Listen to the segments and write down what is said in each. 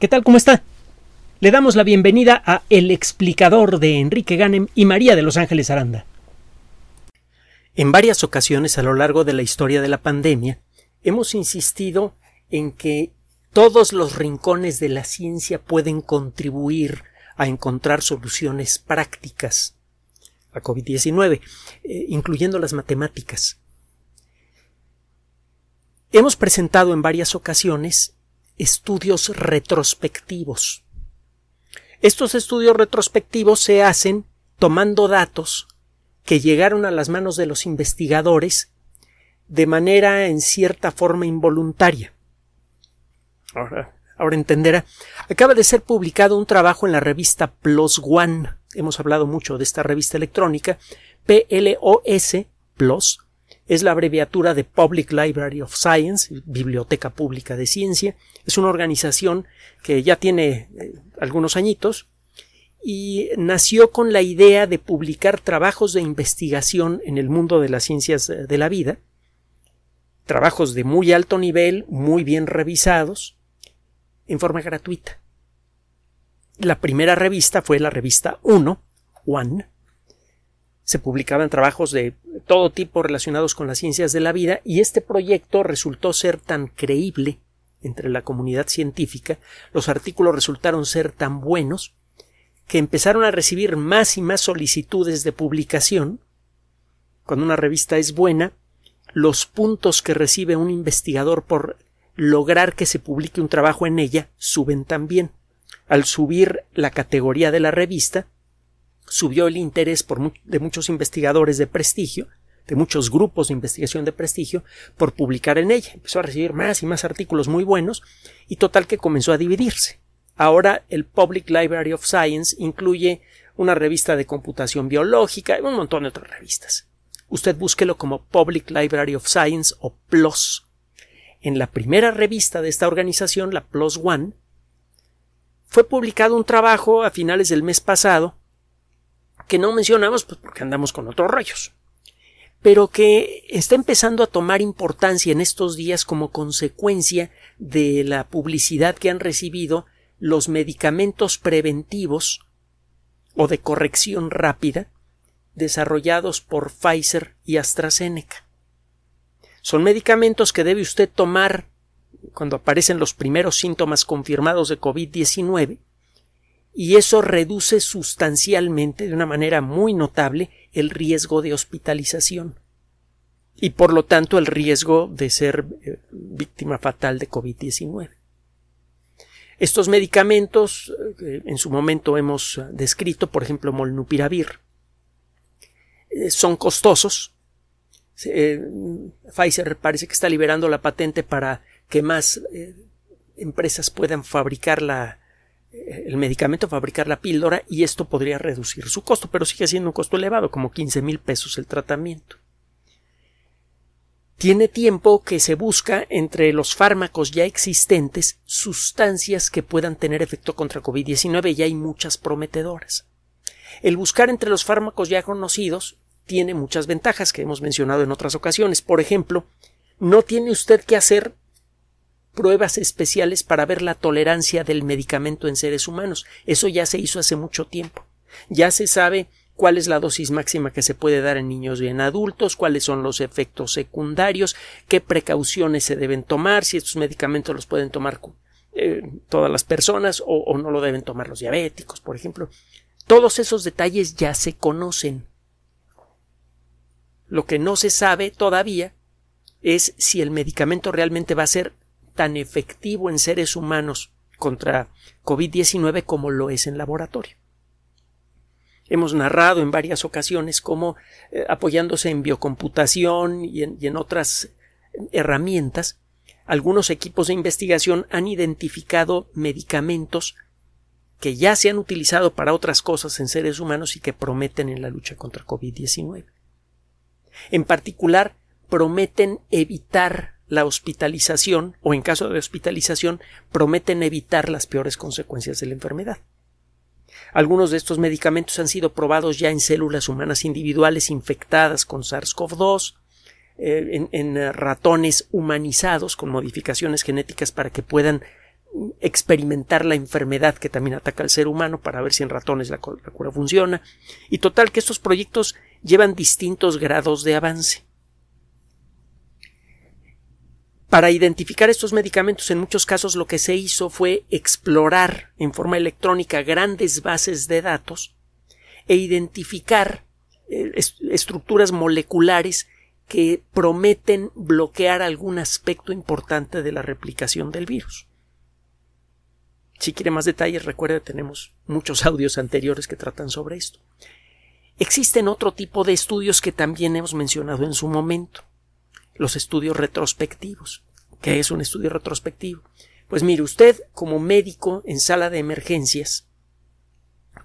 ¿Qué tal? ¿Cómo está? Le damos la bienvenida a El explicador de Enrique Ganem y María de Los Ángeles Aranda. En varias ocasiones a lo largo de la historia de la pandemia hemos insistido en que todos los rincones de la ciencia pueden contribuir a encontrar soluciones prácticas a COVID-19, eh, incluyendo las matemáticas. Hemos presentado en varias ocasiones estudios retrospectivos. Estos estudios retrospectivos se hacen tomando datos que llegaron a las manos de los investigadores de manera en cierta forma involuntaria. Ahora, ahora entenderá. Acaba de ser publicado un trabajo en la revista PLOS ONE. Hemos hablado mucho de esta revista electrónica. PLOS, PLOS, es la abreviatura de Public Library of Science, Biblioteca Pública de Ciencia. Es una organización que ya tiene eh, algunos añitos y nació con la idea de publicar trabajos de investigación en el mundo de las ciencias eh, de la vida, trabajos de muy alto nivel, muy bien revisados, en forma gratuita. La primera revista fue la revista 1, One, se publicaban trabajos de todo tipo relacionados con las ciencias de la vida y este proyecto resultó ser tan creíble entre la comunidad científica, los artículos resultaron ser tan buenos que empezaron a recibir más y más solicitudes de publicación. Cuando una revista es buena, los puntos que recibe un investigador por lograr que se publique un trabajo en ella suben también. Al subir la categoría de la revista, subió el interés de muchos investigadores de prestigio, de muchos grupos de investigación de prestigio, por publicar en ella. Empezó a recibir más y más artículos muy buenos y total que comenzó a dividirse. Ahora el Public Library of Science incluye una revista de computación biológica y un montón de otras revistas. Usted búsquelo como Public Library of Science o PLOS. En la primera revista de esta organización, la PLOS One, fue publicado un trabajo a finales del mes pasado que no mencionamos pues porque andamos con otros rollos, pero que está empezando a tomar importancia en estos días como consecuencia de la publicidad que han recibido los medicamentos preventivos o de corrección rápida desarrollados por Pfizer y AstraZeneca. Son medicamentos que debe usted tomar cuando aparecen los primeros síntomas confirmados de COVID-19 y eso reduce sustancialmente, de una manera muy notable, el riesgo de hospitalización y por lo tanto el riesgo de ser eh, víctima fatal de COVID-19. Estos medicamentos, eh, en su momento hemos descrito, por ejemplo, molnupiravir, eh, son costosos. Pfizer parece que está liberando la patente para que más empresas puedan fabricar la, el medicamento, fabricar la píldora y esto podría reducir su costo, pero sigue siendo un costo elevado, como 15 mil pesos el tratamiento. Tiene tiempo que se busca entre los fármacos ya existentes sustancias que puedan tener efecto contra COVID-19 y hay muchas prometedoras. El buscar entre los fármacos ya conocidos tiene muchas ventajas que hemos mencionado en otras ocasiones. Por ejemplo, no tiene usted que hacer pruebas especiales para ver la tolerancia del medicamento en seres humanos. Eso ya se hizo hace mucho tiempo. Ya se sabe cuál es la dosis máxima que se puede dar en niños y en adultos, cuáles son los efectos secundarios, qué precauciones se deben tomar, si estos medicamentos los pueden tomar eh, todas las personas o, o no lo deben tomar los diabéticos, por ejemplo. Todos esos detalles ya se conocen. Lo que no se sabe todavía es si el medicamento realmente va a ser tan efectivo en seres humanos contra COVID-19 como lo es en laboratorio. Hemos narrado en varias ocasiones cómo, eh, apoyándose en biocomputación y en otras herramientas, algunos equipos de investigación han identificado medicamentos que ya se han utilizado para otras cosas en seres humanos y que prometen en la lucha contra COVID-19. En particular, prometen evitar la hospitalización o en caso de hospitalización prometen evitar las peores consecuencias de la enfermedad. Algunos de estos medicamentos han sido probados ya en células humanas individuales infectadas con SARS-CoV-2, eh, en, ratones humanizados con modificaciones genéticas para que puedan experimentar la enfermedad que también ataca al ser humano para ver si en ratones la, la cura funciona. Y total que estos proyectos llevan distintos grados de avance. Para identificar estos medicamentos, en muchos casos lo que se hizo fue explorar en forma electrónica grandes bases de datos e identificar eh, estructuras moleculares que prometen bloquear algún aspecto importante de la replicación del virus. Si quiere más detalles, recuerde, tenemos muchos audios anteriores que tratan sobre esto. Existen otro tipo de estudios que también hemos mencionado en su momento, los estudios retrospectivos. ¿Qué es un estudio retrospectivo? Pues mire, usted como médico en sala de emergencias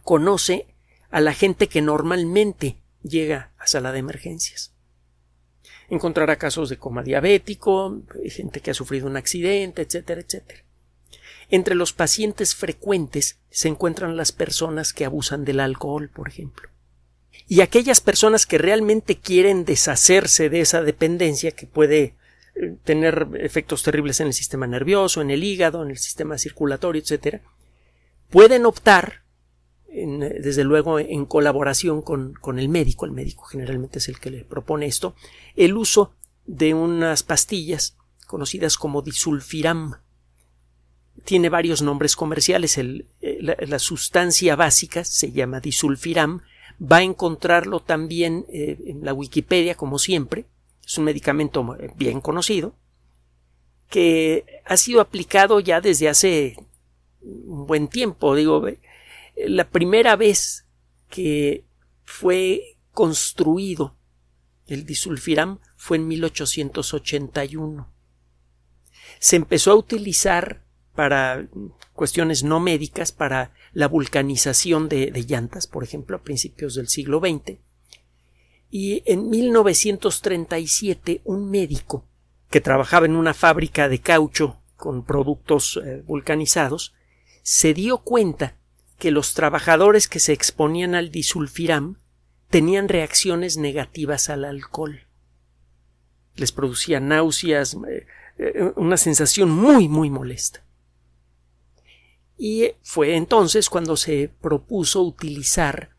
conoce a la gente que normalmente llega a sala de emergencias. Encontrará casos de coma diabético, gente que ha sufrido un accidente, etcétera, etcétera. Entre los pacientes frecuentes se encuentran las personas que abusan del alcohol, por ejemplo. Y aquellas personas que realmente quieren deshacerse de esa dependencia que puede eh, tener efectos terribles en el sistema nervioso, en el hígado, en el sistema circulatorio, etcétera, pueden optar desde luego en colaboración con, con, el médico, el médico generalmente es el que le propone esto, el uso de unas pastillas conocidas como disulfiram. Tiene varios nombres comerciales. Eh, la, sustancia básica se llama disulfiram. Va a encontrarlo también eh, en la Wikipedia, como siempre. Es un medicamento bien conocido que ha sido aplicado ya desde hace un buen tiempo. Digo, la primera vez que fue construido el disulfiram fue en 1881. Se empezó a utilizar para cuestiones no médicas, para la vulcanización de, llantas, por ejemplo, a principios del siglo XX. Y en 1937 un médico que trabajaba en una fábrica de caucho con productos eh, vulcanizados se dio cuenta que los trabajadores que se exponían al disulfiram tenían reacciones negativas al alcohol. Les producía náuseas, eh, eh, una sensación muy, muy molesta. Y fue entonces cuando se propuso utilizar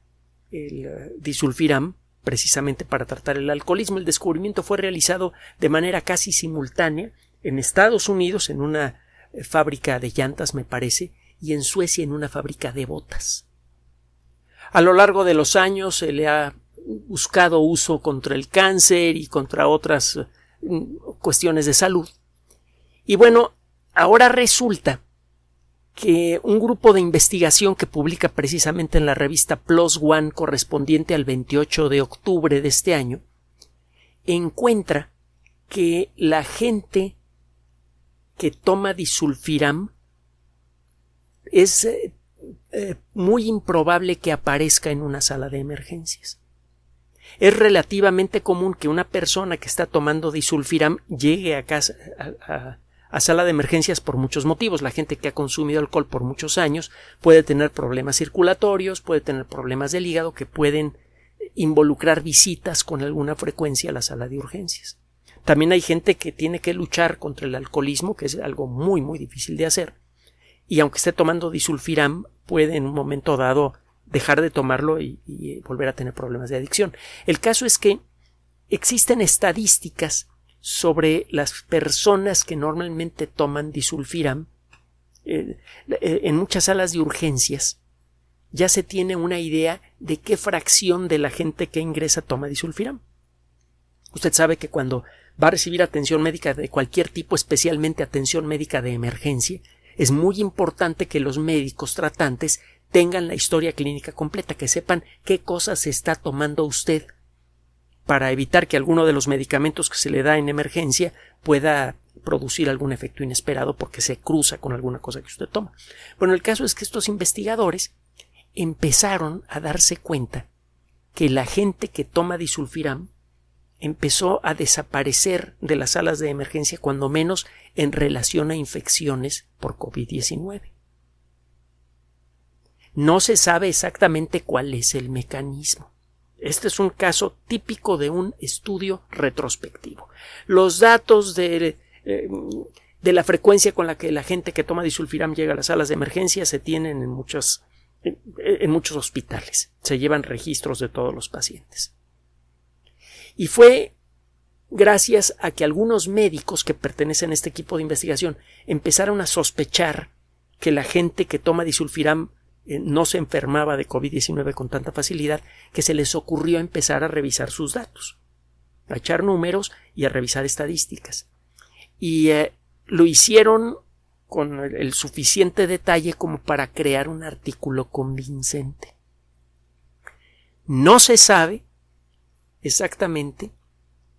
el eh, disulfiram precisamente para tratar el alcoholismo. El descubrimiento fue realizado de manera casi simultánea en Estados Unidos, en una fábrica de llantas, me parece, y en Suecia en una fábrica de botas. A lo largo de los años se le ha buscado uso contra el cáncer y contra otras mm, cuestiones de salud. Y bueno, ahora resulta que un grupo de investigación que publica precisamente en la revista Plus One correspondiente al 28 de octubre de este año encuentra que la gente que toma disulfiram es eh, eh, muy improbable que aparezca en una sala de emergencias. Es relativamente común que una persona que está tomando disulfiram llegue a, casa, sala de emergencias por muchos motivos. La gente que ha consumido alcohol por muchos años puede tener problemas circulatorios, puede tener problemas del hígado que pueden involucrar visitas con alguna frecuencia a la sala de urgencias. También hay gente que tiene que luchar contra el alcoholismo, que es algo muy muy difícil de hacer, y aunque esté tomando disulfiram, puede en un momento dado dejar de tomarlo y, volver a tener problemas de adicción. El caso es que existen estadísticas sobre las personas que normalmente toman disulfiram eh, eh, en muchas salas de urgencias ya se tiene una idea de qué fracción de la gente que ingresa toma disulfiram. Usted sabe que cuando va a recibir atención médica de cualquier tipo, especialmente atención médica de emergencia, es muy importante que los médicos tratantes tengan la historia clínica completa, que sepan qué cosas está tomando usted para evitar que alguno de los medicamentos que se le da en emergencia pueda producir algún efecto inesperado porque se cruza con alguna cosa que usted toma. Bueno, el caso es que estos investigadores empezaron a darse cuenta que la gente que toma disulfiram empezó a desaparecer de las salas de emergencia cuando menos en relación a infecciones por COVID-19. No se sabe exactamente cuál es el mecanismo. Este es un caso típico de un estudio retrospectivo. Los datos de eh, de la frecuencia con la que la gente que toma disulfiram llega a las salas de emergencia se tienen en, muchos, en muchos hospitales. Se llevan registros de todos los pacientes. Y fue gracias a que algunos médicos que pertenecen a este equipo de investigación empezaron a sospechar que la gente que toma disulfiram no se enfermaba de COVID-19 con tanta facilidad que se les ocurrió empezar a revisar sus datos, a echar números y a revisar estadísticas. Y eh, lo hicieron con el suficiente detalle como para crear un artículo convincente. No se sabe exactamente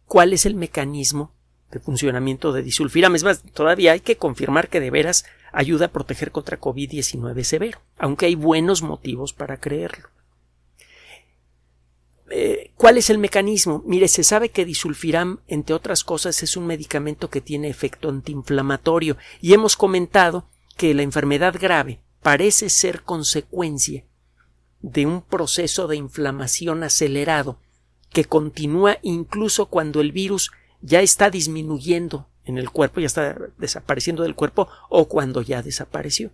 cuál es el mecanismo de funcionamiento de disulfiram. Es más, todavía hay que confirmar que de veras ayuda a proteger contra COVID-19 severo, aunque hay buenos motivos para creerlo. Eh, ¿Cuál es el mecanismo? Mire, se sabe que disulfiram, entre otras cosas, es un medicamento que tiene efecto antiinflamatorio y hemos comentado que la enfermedad grave parece ser consecuencia de un proceso de inflamación acelerado que continúa incluso cuando el virus ya está disminuyendo en el cuerpo, ya está desapareciendo del cuerpo o cuando ya desapareció.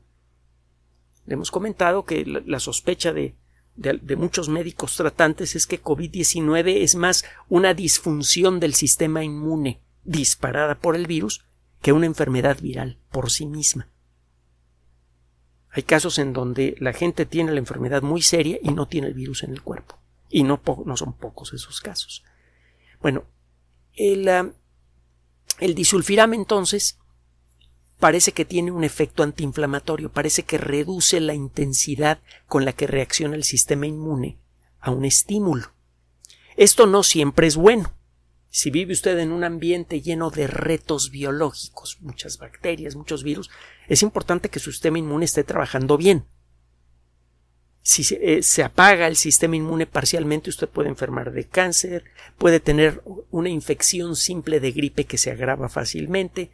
Le hemos comentado que la, sospecha de, de, muchos médicos tratantes es que COVID-19 es más una disfunción del sistema inmune disparada por el virus que una enfermedad viral por sí misma. Hay casos en donde la gente tiene la enfermedad muy seria y no tiene el virus en el cuerpo. Y no, no son pocos esos casos. Bueno, el, ah, el disulfiram entonces parece que tiene un efecto antiinflamatorio, parece que reduce la intensidad con la que reacciona el sistema inmune a un estímulo. Esto no siempre es bueno. Si vive usted en un ambiente lleno de retos biológicos, muchas bacterias, muchos virus, es importante que su sistema inmune esté trabajando bien si eh, se, apaga el sistema inmune parcialmente, usted puede enfermar de cáncer, puede tener una infección simple de gripe que se agrava fácilmente.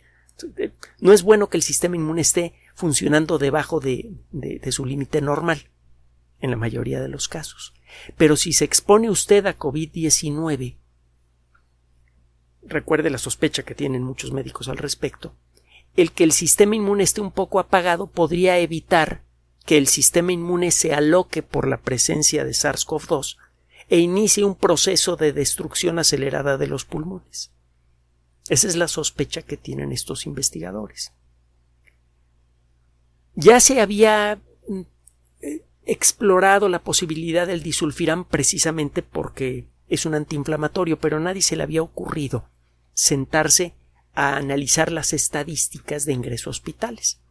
Eh, no es bueno que el sistema inmune esté funcionando debajo de, de su límite normal, en la mayoría de los casos. Pero si se expone usted a COVID-19, recuerde la sospecha que tienen muchos médicos al respecto, el que el sistema inmune esté un poco apagado podría evitar que el sistema inmune se aloque por la presencia de SARS-CoV-2 e inicie un proceso de destrucción acelerada de los pulmones. Esa es la sospecha que tienen estos investigadores. Ya se había mm, eh, explorado la posibilidad del disulfiram precisamente porque es un antiinflamatorio, pero nadie se le había ocurrido sentarse a analizar las estadísticas de ingreso a hospitales.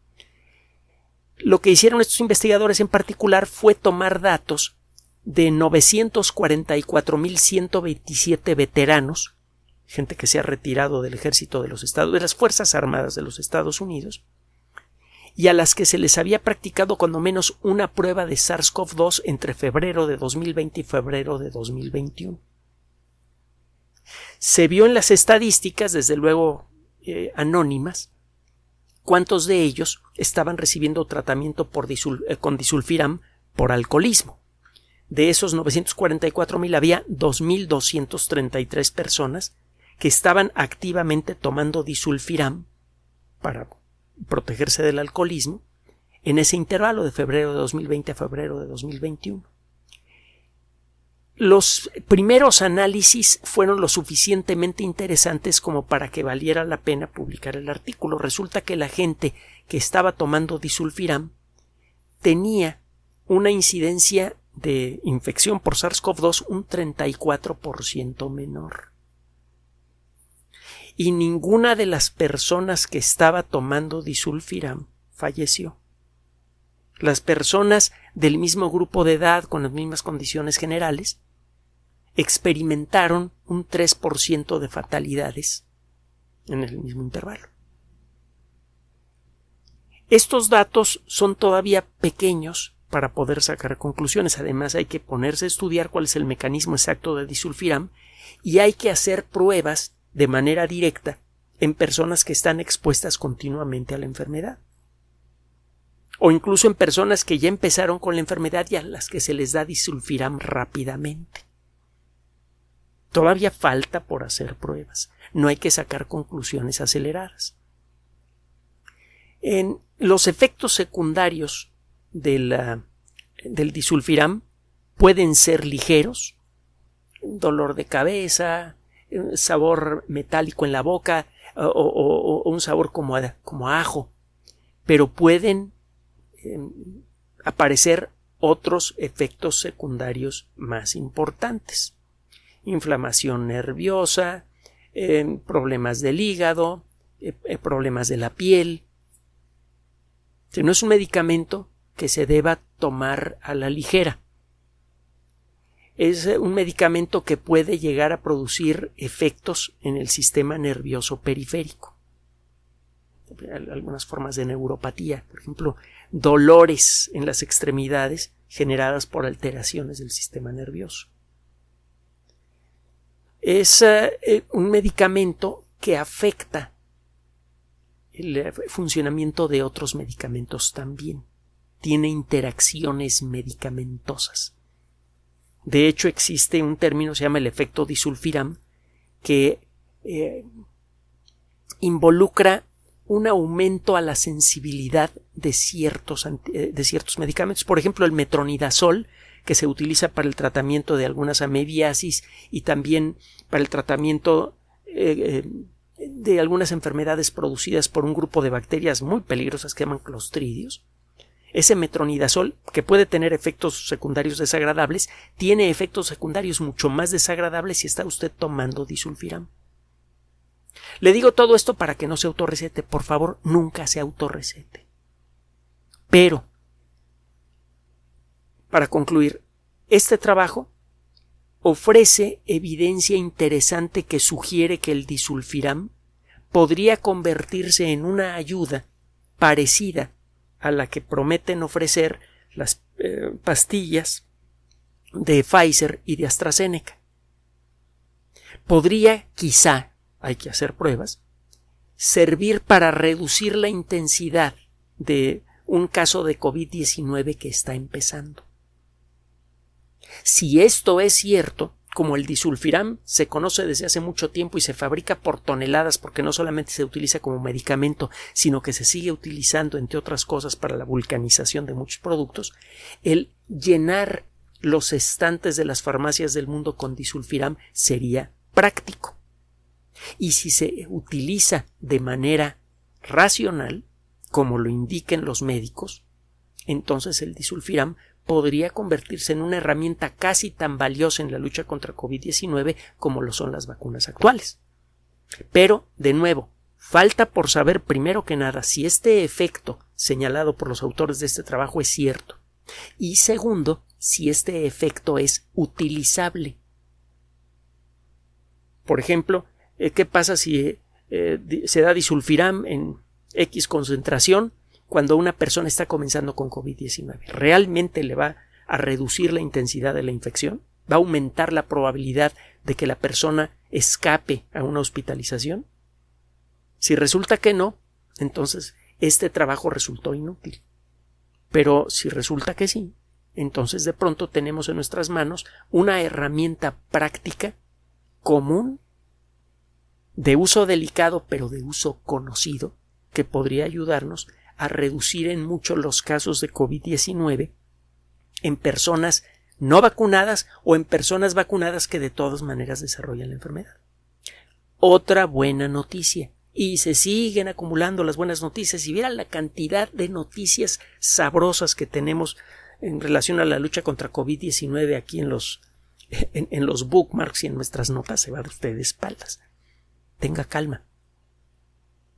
Lo que hicieron estos investigadores en particular fue tomar datos de 944.127 veteranos, gente que se ha retirado del ejército de los Estados, de las Fuerzas Armadas de los Estados Unidos, y a las que se les había practicado cuando menos una prueba de SARS-CoV-2 entre febrero de 2020 y febrero de 2021. Se vio en las estadísticas, desde luego eh, anónimas, cuántos de ellos estaban recibiendo tratamiento eh, con disulfiram por alcoholismo. De esos 944.000 había 2.233 personas que estaban activamente tomando disulfiram para protegerse del alcoholismo en ese intervalo de febrero de 2020 a febrero de 2021. Los primeros análisis fueron lo suficientemente interesantes como para que valiera la pena publicar el artículo. Resulta que la gente que estaba tomando disulfiram tenía una incidencia de infección por SARS-CoV-2 un 34% menor. Y ninguna de las personas que estaba tomando disulfiram falleció. Las personas del mismo grupo de edad con las mismas condiciones generales experimentaron un 3% de fatalidades en el mismo intervalo. Estos datos son todavía pequeños para poder sacar conclusiones. Además, hay que ponerse a estudiar cuál es el mecanismo exacto de disulfiram y hay que hacer pruebas de manera directa en personas que están expuestas continuamente a la enfermedad. O incluso en personas que ya empezaron con la enfermedad y a las que se les da disulfiram rápidamente. Todavía falta por hacer pruebas. No hay que sacar conclusiones aceleradas. En los efectos secundarios del disulfiram pueden ser ligeros, dolor de cabeza, sabor metálico en la boca o, un sabor como, ajo, pero pueden em, aparecer otros efectos secundarios más importantes. Inflamación nerviosa, em, problemas del hígado, eh, eh, problemas de la piel. no es un medicamento que se deba tomar a la ligera es un medicamento que puede llegar a producir efectos en el sistema nervioso periférico. Algunas formas de neuropatía, por ejemplo, dolores en las extremidades generadas por alteraciones del sistema nervioso. Es eh, un medicamento que afecta el eh, funcionamiento de otros medicamentos también. Tiene interacciones medicamentosas. De hecho, existe un término, se llama el efecto disulfiram, que eh, involucra un aumento a la sensibilidad de ciertos, eh, de ciertos medicamentos. Por ejemplo, el metronidazol, que se utiliza para el tratamiento de algunas amebiasis y también para el tratamiento eh, de algunas enfermedades producidas por un grupo de bacterias muy peligrosas que llaman clostridios. Ese metronidazol, que puede tener efectos secundarios desagradables, tiene efectos secundarios mucho más desagradables si está usted tomando disulfiram. Le digo todo esto para que no se autorrecete. Por favor, nunca se autorrecete. Pero, para concluir, este trabajo ofrece evidencia interesante que sugiere que el disulfiram podría convertirse en una ayuda parecida a la que prometen ofrecer las eh, pastillas de Pfizer y de AstraZeneca. Podría, quizá, hay que hacer pruebas, servir para reducir la intensidad de un caso de COVID-19 que está empezando. Si esto es cierto, como el disulfiram se conoce desde hace mucho tiempo y se fabrica por toneladas porque no solamente se utiliza como medicamento, sino que se sigue utilizando, entre otras cosas, para la vulcanización de muchos productos, el llenar los estantes de las farmacias del mundo con disulfiram sería práctico. Y si se utiliza de manera racional, como lo indiquen los médicos, entonces el disulfiram podría convertirse en una herramienta casi tan valiosa en la lucha contra COVID-19 como lo son las vacunas actuales. Pero, de nuevo, falta por saber primero que nada si este efecto señalado por los autores de este trabajo es cierto. Y segundo, si este efecto es utilizable. Por ejemplo, eh, ¿qué pasa si eh, se da disulfiram en X concentración cuando una persona está comenzando con COVID-19? ¿Realmente le va a reducir la intensidad de la infección? ¿Va a aumentar la probabilidad de que la persona escape a una hospitalización? Si resulta que no, entonces este trabajo resultó inútil. Pero si resulta que sí, entonces de pronto tenemos en nuestras manos una herramienta práctica común de uso delicado pero de uso conocido que podría ayudarnos a reducir en mucho los casos de COVID-19 en personas no vacunadas o en personas vacunadas que de todas maneras desarrollan la enfermedad. Otra buena noticia. Y se siguen acumulando las buenas noticias. Si vieran la cantidad de noticias sabrosas que tenemos en relación a la lucha contra COVID-19 aquí en los, en, los bookmarks y en nuestras notas, se va usted de espaldas. Tenga calma.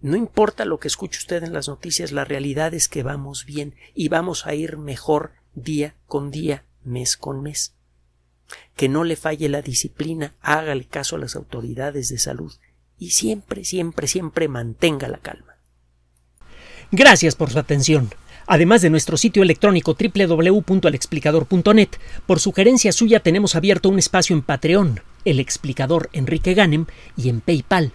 No importa lo que escuche usted en las noticias, la realidad es que vamos bien y vamos a ir mejor día con día, mes con mes. Que no le falle la disciplina, hágale caso a las autoridades de salud y siempre, siempre, siempre mantenga la calma. Gracias por su atención. Además de nuestro sitio electrónico www.alexplicador.net, por sugerencia suya tenemos abierto un espacio en Patreon, el explicador Enrique Ganem, y en PayPal,